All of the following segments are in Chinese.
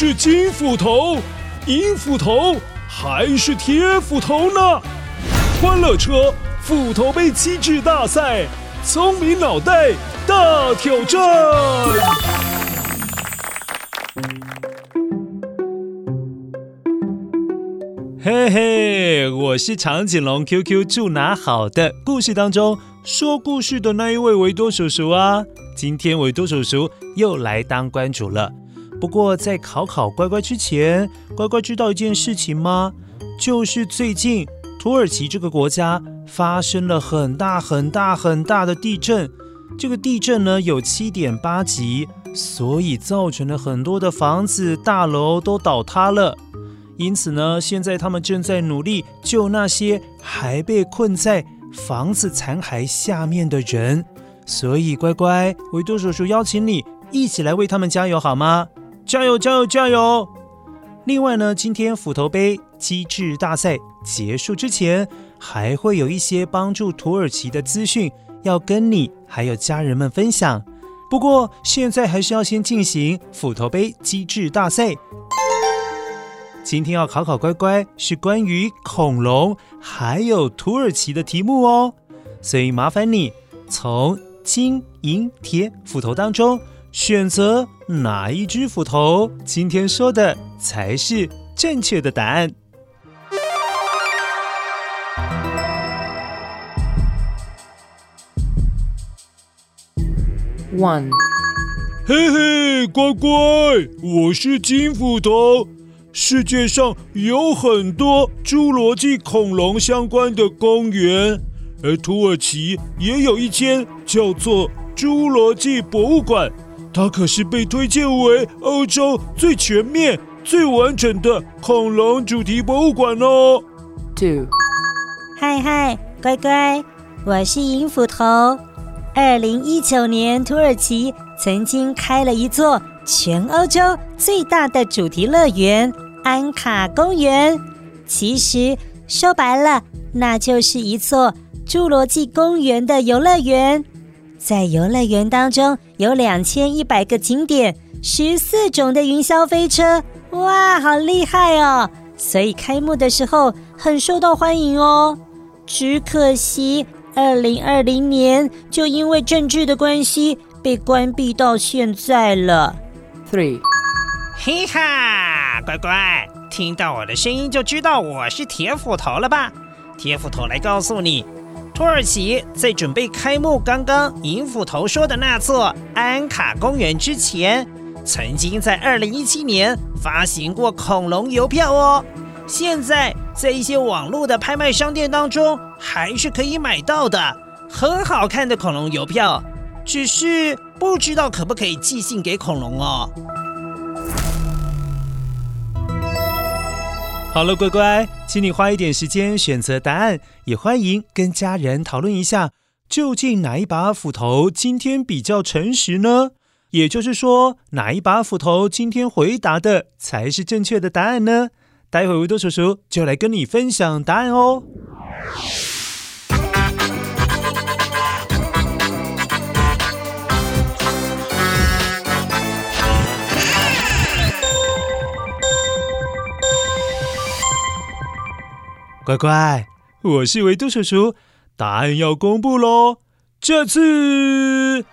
是金斧头、银斧头还是铁斧头呢？欢乐车斧头杯机制大赛，聪明脑袋大挑战。嘿嘿，我是长颈龙 QQ 住哪好的故事当中说故事的那一位维多叔叔啊。今天维多叔叔又来当关主了。不过在考考乖乖之前，乖乖知道一件事情吗？就是最近土耳其这个国家发生了很大很大很大的地震。这个地震呢有七点八级，所以造成了很多的房子大楼都倒塌了。因此呢，现在他们正在努力救那些还被困在房子残骸下面的人。所以乖乖，维多叔叔邀请你一起来为他们加油好吗？加油，加油，加油！另外呢，今天斧头杯机智大赛结束之前，还会有一些帮助土耳其的资讯要跟你还有家人们分享。不过现在还是要先进行斧头杯机智大赛。今天要考考乖乖，是关于恐龙还有土耳其的题目哦，所以麻烦你从金银铁斧头当中选择哪一只斧头，今天说的才是正确的答案。One，嘿嘿，乖乖，我是金斧头。世界上有很多侏罗纪恐龙相关的公园，而土耳其也有一间叫做侏罗纪博物馆，它可是被推荐为欧洲最全面、最完整的恐龙主题博物馆哦。Two，嗨嗨，乖乖，我是银斧头。二零一九年，土耳其曾经开了一座全欧洲最大的主题乐园。安卡公园，其实说白了，那就是一座侏罗纪公园的游乐园。在游乐园当中，有两千一百个景点，十四种的云霄飞车，哇，好厉害哦！所以开幕的时候很受到欢迎哦。只可惜，二零二零年就因为政治的关系被关闭到现在了。Three。嘿哈，乖乖，听到我的声音就知道我是铁斧头了吧？铁斧头来告诉你，土耳其在准备开幕刚刚银斧头说的那座安卡公园之前，曾经在二零一七年发行过恐龙邮票哦。现在在一些网络的拍卖商店当中还是可以买到的，很好看的恐龙邮票，只是不知道可不可以寄信给恐龙哦。好了，乖乖，请你花一点时间选择答案，也欢迎跟家人讨论一下，究竟哪一把斧头今天比较诚实呢？也就是说，哪一把斧头今天回答的才是正确的答案呢？待会维多叔叔就来跟你分享答案哦。乖乖，我是维多叔叔，答案要公布喽！这次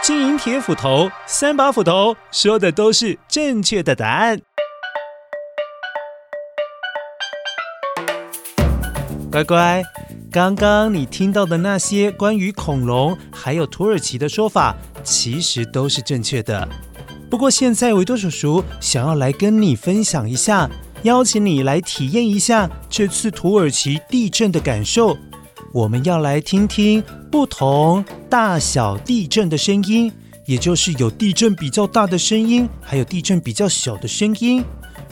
金银铁斧头三把斧头说的都是正确的答案。乖乖，刚刚你听到的那些关于恐龙还有土耳其的说法，其实都是正确的。不过现在维多叔叔想要来跟你分享一下。邀请你来体验一下这次土耳其地震的感受。我们要来听听不同大小地震的声音，也就是有地震比较大的声音，还有地震比较小的声音。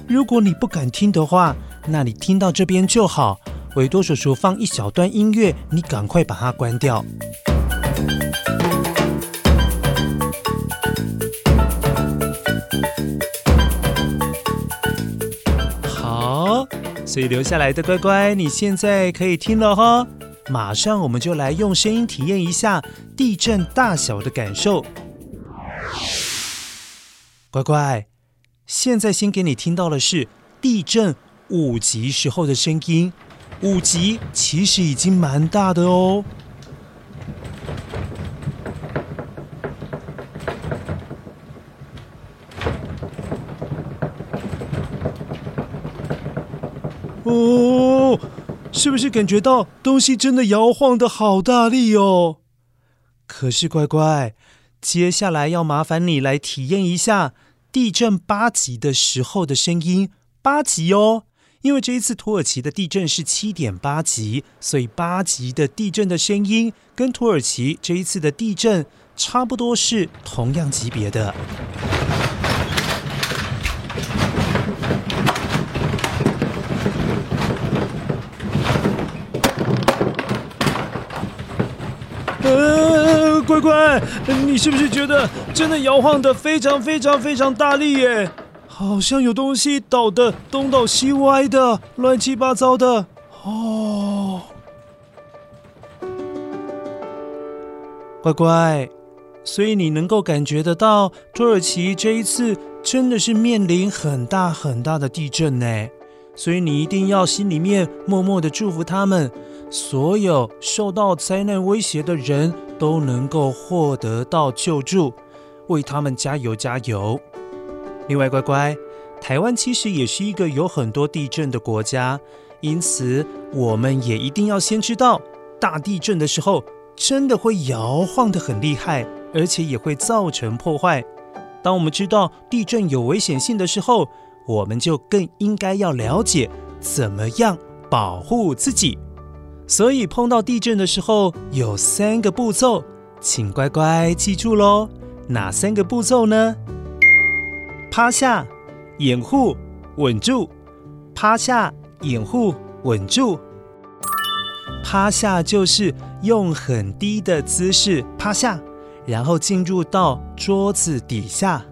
如果你不敢听的话，那你听到这边就好。维多叔叔放一小段音乐，你赶快把它关掉。所以留下来的乖乖，你现在可以听了哈。马上我们就来用声音体验一下地震大小的感受。乖乖，现在先给你听到的是地震五级时候的声音。五级其实已经蛮大的哦。哦，是不是感觉到东西真的摇晃得好大力哦？可是乖乖，接下来要麻烦你来体验一下地震八级的时候的声音，八级哦。因为这一次土耳其的地震是七点八级，所以八级的地震的声音跟土耳其这一次的地震差不多是同样级别的。乖乖，你是不是觉得真的摇晃的非常非常非常大力耶？好像有东西倒的东倒西歪的，乱七八糟的哦。乖乖，所以你能够感觉得到，土耳其这一次真的是面临很大很大的地震呢。所以你一定要心里面默默的祝福他们，所有受到灾难威胁的人都能够获得到救助，为他们加油加油。另外，乖乖，台湾其实也是一个有很多地震的国家，因此我们也一定要先知道，大地震的时候真的会摇晃得很厉害，而且也会造成破坏。当我们知道地震有危险性的时候，我们就更应该要了解怎么样保护自己。所以碰到地震的时候，有三个步骤，请乖乖记住喽。哪三个步骤呢？趴下，掩护，稳住。趴下，掩护，稳住。趴下就是用很低的姿势趴下，然后进入到桌子底下。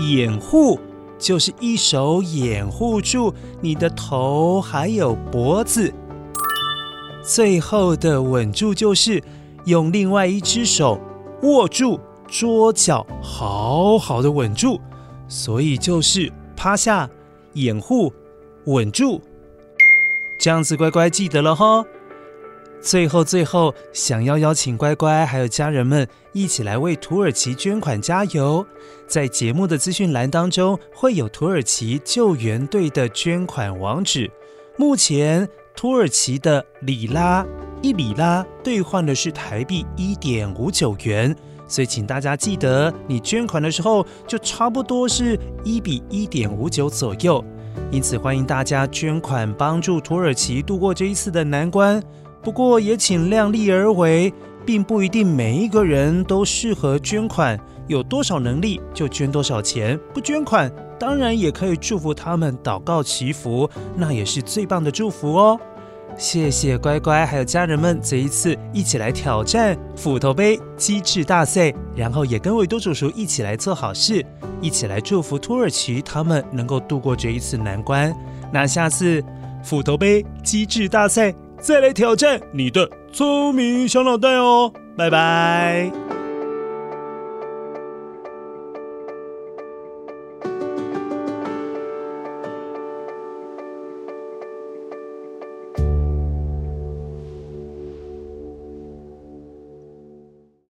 掩护就是一手掩护住你的头还有脖子。最后的稳住就是用另外一只手握住桌角，好好的稳住。所以就是趴下，掩护，稳住，这样子乖乖记得了哈。最后最后，想要邀请乖乖还有家人们一起来为土耳其捐款加油，在节目的资讯栏当中会有土耳其救援队的捐款网址。目前土耳其的里拉一里拉兑换的是台币一点五九元。所以，请大家记得，你捐款的时候就差不多是一比一点五九左右。因此，欢迎大家捐款帮助土耳其度过这一次的难关。不过，也请量力而为，并不一定每一个人都适合捐款。有多少能力就捐多少钱，不捐款当然也可以祝福他们，祷告祈福，那也是最棒的祝福哦。谢谢乖乖，还有家人们，这一次一起来挑战斧头杯机智大赛，然后也跟维多叔叔一起来做好事，一起来祝福土耳其他们能够度过这一次难关。那下次斧头杯机智大赛再来挑战你的聪明小脑袋哦，拜拜。